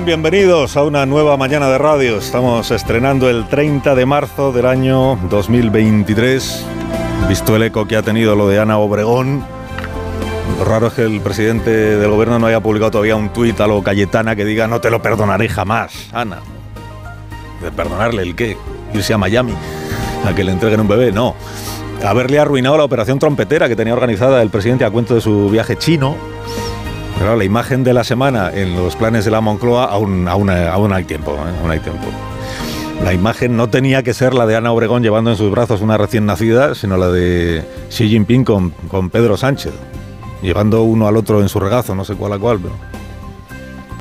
Bienvenidos a una nueva mañana de radio. Estamos estrenando el 30 de marzo del año 2023. Visto el eco que ha tenido lo de Ana Obregón, lo raro es que el presidente del gobierno no haya publicado todavía un tuit a lo Cayetana que diga no te lo perdonaré jamás, Ana. ¿De perdonarle el qué? Irse a Miami a que le entreguen un bebé, no. Haberle arruinado la operación trompetera que tenía organizada el presidente a cuento de su viaje chino. Pero la imagen de la semana en los planes de la Moncloa aún, aún, aún hay tiempo, ¿eh? aún hay tiempo. La imagen no tenía que ser la de Ana Obregón llevando en sus brazos una recién nacida, sino la de Xi Jinping con, con Pedro Sánchez, llevando uno al otro en su regazo, no sé cuál a cuál. Pero...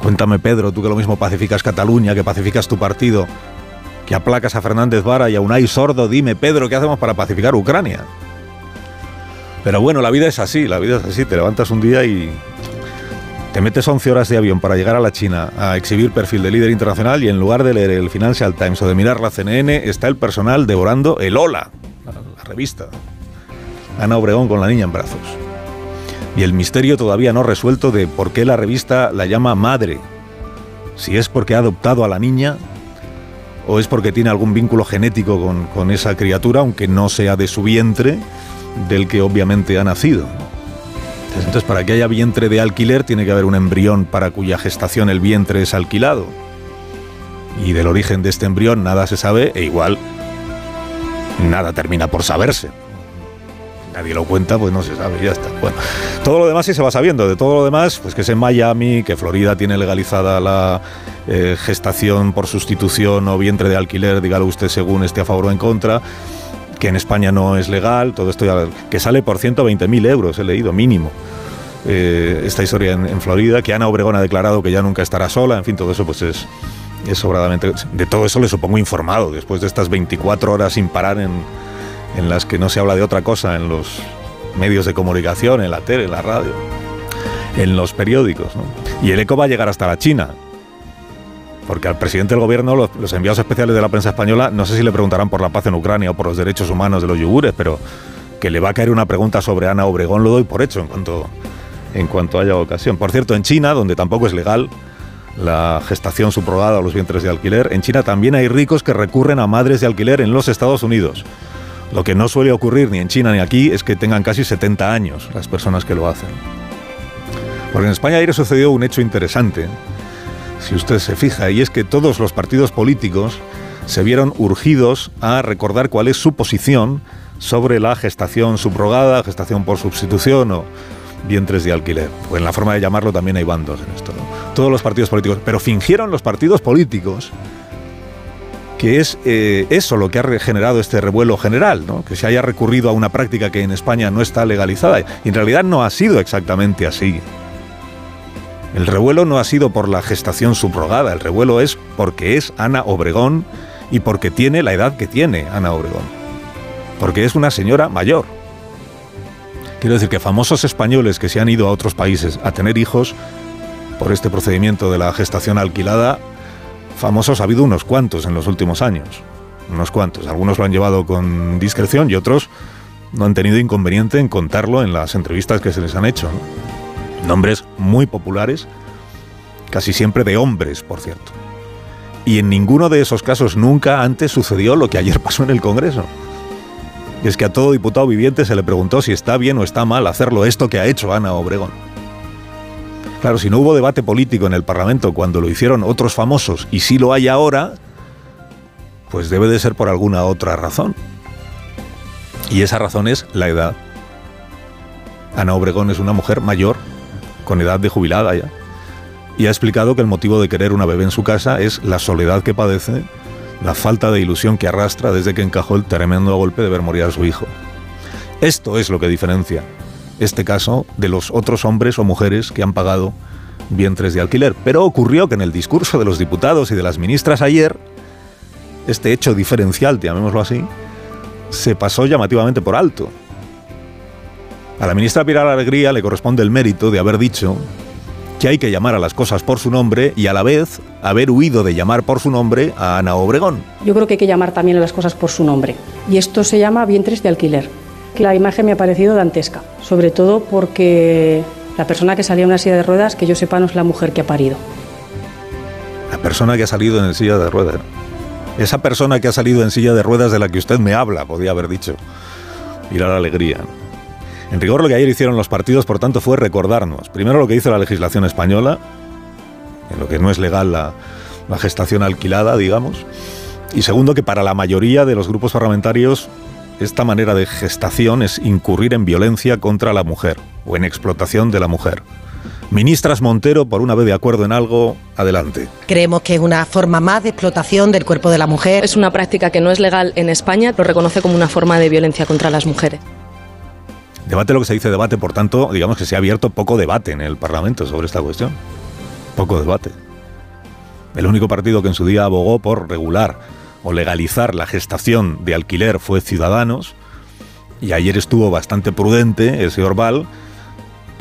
Cuéntame, Pedro, tú que lo mismo pacificas Cataluña, que pacificas tu partido, que aplacas a Fernández Vara y a Unai Sordo, dime, Pedro, ¿qué hacemos para pacificar Ucrania? Pero bueno, la vida es así, la vida es así, te levantas un día y te metes 11 horas de avión para llegar a la China a exhibir perfil de líder internacional y en lugar de leer el Financial Times o de mirar la CNN, está el personal devorando el Hola, la revista. Ana Obregón con la niña en brazos. Y el misterio todavía no resuelto de por qué la revista la llama madre. Si es porque ha adoptado a la niña o es porque tiene algún vínculo genético con, con esa criatura, aunque no sea de su vientre, del que obviamente ha nacido. Entonces, para que haya vientre de alquiler, tiene que haber un embrión para cuya gestación el vientre es alquilado. Y del origen de este embrión nada se sabe, e igual nada termina por saberse. Nadie lo cuenta, pues no se sabe, ya está. Bueno, todo lo demás sí se va sabiendo. De todo lo demás, pues que es en Miami, que Florida tiene legalizada la eh, gestación por sustitución o vientre de alquiler, dígalo usted según esté a favor o en contra que en España no es legal, todo esto ya, que sale por 120.000 euros, he leído, mínimo. Eh, esta historia en, Florida, que Ana Obregón ha declarado que ya nunca estará sola, en fin, todo eso pues es, sobradamente... De todo eso le supongo informado, después de estas 24 horas sin parar en, en las que no se habla de otra cosa en los medios de comunicación, en la tele, en la radio, en los periódicos. Y el eco va a llegar hasta la China, porque al presidente del gobierno, los, los, enviados especiales de la prensa española, no sé si le preguntarán por la paz en Ucrania o por los derechos humanos de los yugures, pero que le va a caer una pregunta sobre Ana Obregón lo doy por hecho en cuanto, en cuanto haya ocasión. Por cierto, en China, donde tampoco es legal la gestación subrogada o los vientres de alquiler, en China también hay ricos que recurren a madres de alquiler en los Estados Unidos. Lo que no suele ocurrir ni en China ni aquí es que tengan casi 70 años las personas que lo hacen. Porque en España ayer sucedió un hecho interesante si usted se fija, y es que todos los partidos políticos se vieron urgidos a recordar cuál es su posición sobre la gestación subrogada, gestación por sustitución o vientres de alquiler. O en la forma de llamarlo también hay bandos en esto. ¿no? Todos los partidos políticos. Pero fingieron los partidos políticos que es eh, eso lo que ha generado este revuelo general, ¿no? que se haya recurrido a una práctica que en España no está legalizada. Y en realidad no ha sido exactamente así. El revuelo no ha sido por la gestación subrogada, el revuelo es porque es Ana Obregón y porque tiene la edad que tiene Ana Obregón. Porque es una señora mayor. Quiero decir que famosos españoles que se han ido a otros países a tener hijos por este procedimiento de la gestación alquilada, famosos ha habido unos cuantos en los últimos años. Unos cuantos. Algunos lo han llevado con discreción y otros no han tenido inconveniente en contarlo en las entrevistas que se les han hecho. Nombres muy populares, casi siempre de hombres, por cierto. Y en ninguno de esos casos nunca antes sucedió lo que ayer pasó en el Congreso. Y es que a todo diputado viviente se le preguntó si está bien o está mal hacerlo esto que ha hecho Ana Obregón. Claro, si no hubo debate político en el Parlamento cuando lo hicieron otros famosos y sí lo hay ahora, pues debe de ser por alguna otra razón. Y esa razón es la edad. Ana Obregón es una mujer mayor con edad de jubilada ya. Y ha explicado que el motivo de querer una bebé en su casa es la soledad que padece, la falta de ilusión que arrastra desde que encajó el tremendo golpe de ver morir a su hijo. Esto es lo que diferencia este caso de los otros hombres o mujeres que han pagado vientres de alquiler. Pero ocurrió que en el discurso de los diputados y de las ministras ayer, este hecho diferencial, llamémoslo así, se pasó llamativamente por alto. A la ministra Pilar Alegría le corresponde el mérito de haber dicho que hay que llamar a las cosas por su nombre y a la vez haber huido de llamar por su nombre a Ana Obregón. Yo creo que hay que llamar también a las cosas por su nombre. Y esto se llama vientres de alquiler. La imagen me ha parecido dantesca, sobre todo porque la persona que salía en una silla de ruedas, que yo sepa, no es la mujer que ha parido. La persona que ha salido en silla de ruedas. Esa persona que ha salido en silla de ruedas de la que usted me habla, podía haber dicho. Mira la alegría. En rigor, lo que ayer hicieron los partidos, por tanto, fue recordarnos, primero lo que dice la legislación española, en lo que no es legal la, gestación alquilada, digamos, y segundo, que para la mayoría de los grupos parlamentarios esta manera de gestación es incurrir en violencia contra la mujer o en explotación de la mujer. Ministras Montero, por una vez de acuerdo en algo, adelante. Creemos que es una forma más de explotación del cuerpo de la mujer. Es una práctica que no es legal en España, lo reconoce como una forma de violencia contra las mujeres. Debate lo que se dice debate, por tanto, digamos que se ha abierto poco debate en el Parlamento sobre esta cuestión. Poco debate. El único partido que en su día abogó por regular o legalizar la gestación de alquiler fue Ciudadanos, y ayer estuvo bastante prudente el señor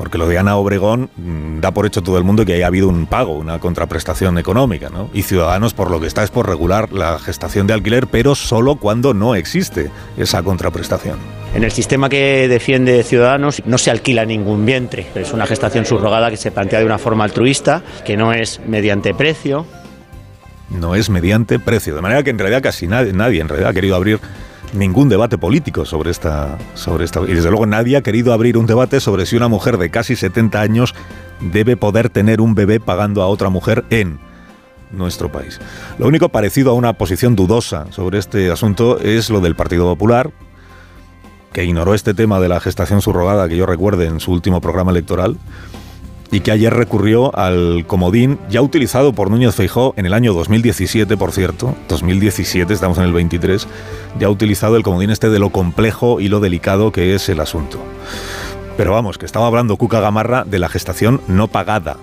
porque lo de Ana Obregón mm, da por hecho todo el mundo que haya habido un pago, una contraprestación económica, ¿no? Y Ciudadanos por lo que está es por regular la gestación de alquiler, pero solo cuando no existe esa contraprestación. En el sistema que defiende Ciudadanos no se alquila ningún vientre, es una gestación subrogada que se plantea de una forma altruista, que no es mediante precio. No es mediante precio, de manera que en realidad casi nadie, nadie en realidad ha querido abrir ningún debate político sobre esta, sobre esta. Y desde luego nadie ha querido abrir un debate sobre si una mujer de casi 70 años debe poder tener un bebé pagando a otra mujer en nuestro país. Lo único parecido a una posición dudosa sobre este asunto es lo del Partido Popular, que ignoró este tema de la gestación subrogada que yo recuerde en su último programa electoral y que ayer recurrió al comodín ya utilizado por Núñez Feijó en el año 2017, por cierto, 2017, estamos en el 23, ya ha utilizado el comodín este de lo complejo y lo delicado que es el asunto. Pero vamos, que estaba hablando Cuca Gamarra de la gestación no pagada.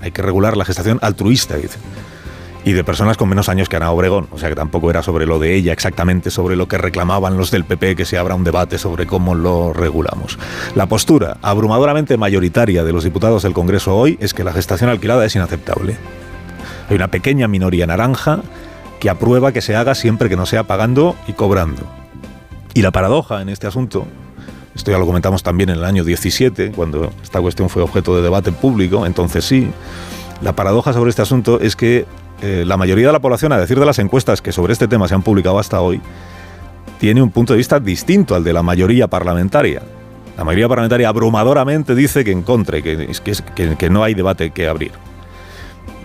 Hay que regular la gestación altruista, y de personas con menos años que Ana Obregón. O sea que tampoco era sobre lo de ella exactamente, sobre lo que reclamaban los del PP, que se abra un debate sobre cómo lo regulamos. La postura abrumadoramente mayoritaria de los diputados del Congreso hoy es que la gestación alquilada es inaceptable. Hay una pequeña minoría naranja que aprueba que se haga siempre que no sea pagando y cobrando. Y la paradoja en este asunto, esto ya lo comentamos también en el año 17, cuando esta cuestión fue objeto de debate público, entonces sí, la paradoja sobre este asunto es que eh, la mayoría de la población, a decir de las encuestas que sobre este tema se han publicado hasta hoy, tiene un punto de vista distinto al de la mayoría parlamentaria. La mayoría parlamentaria abrumadoramente dice que en contra, que, que, que no hay debate que abrir.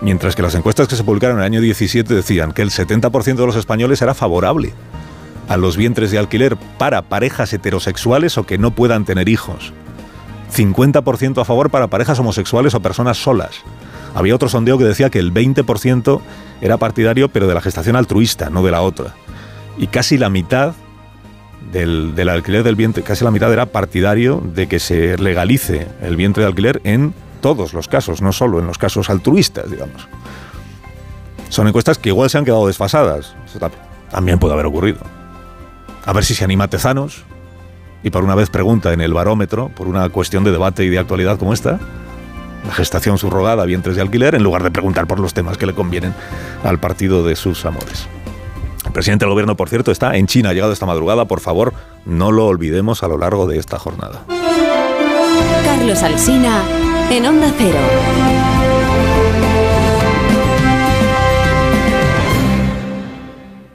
Mientras que las encuestas que se publicaron en el año 17 decían que el 70% de los españoles era favorable a los vientres de alquiler para parejas heterosexuales o que no puedan tener hijos. 50% a favor para parejas homosexuales o personas solas. Había otro sondeo que decía que el 20% era partidario, pero de la gestación altruista, no de la otra. Y casi la mitad del, alquiler del vientre, casi la mitad era partidario de que se legalice el vientre de alquiler en todos los casos, no solo en los casos altruistas, digamos. Son encuestas que igual se han quedado desfasadas. También puede haber ocurrido. A ver si se anima Tezanos y por una vez pregunta en el barómetro, por una cuestión de debate y de actualidad como esta, la gestación subrogada, vientres de alquiler, en lugar de preguntar por los temas que le convienen al partido de sus amores. El presidente del gobierno, por cierto, está en China, ha llegado esta madrugada. Por favor, no lo olvidemos a lo largo de esta jornada. Carlos Alsina, en Onda Cero.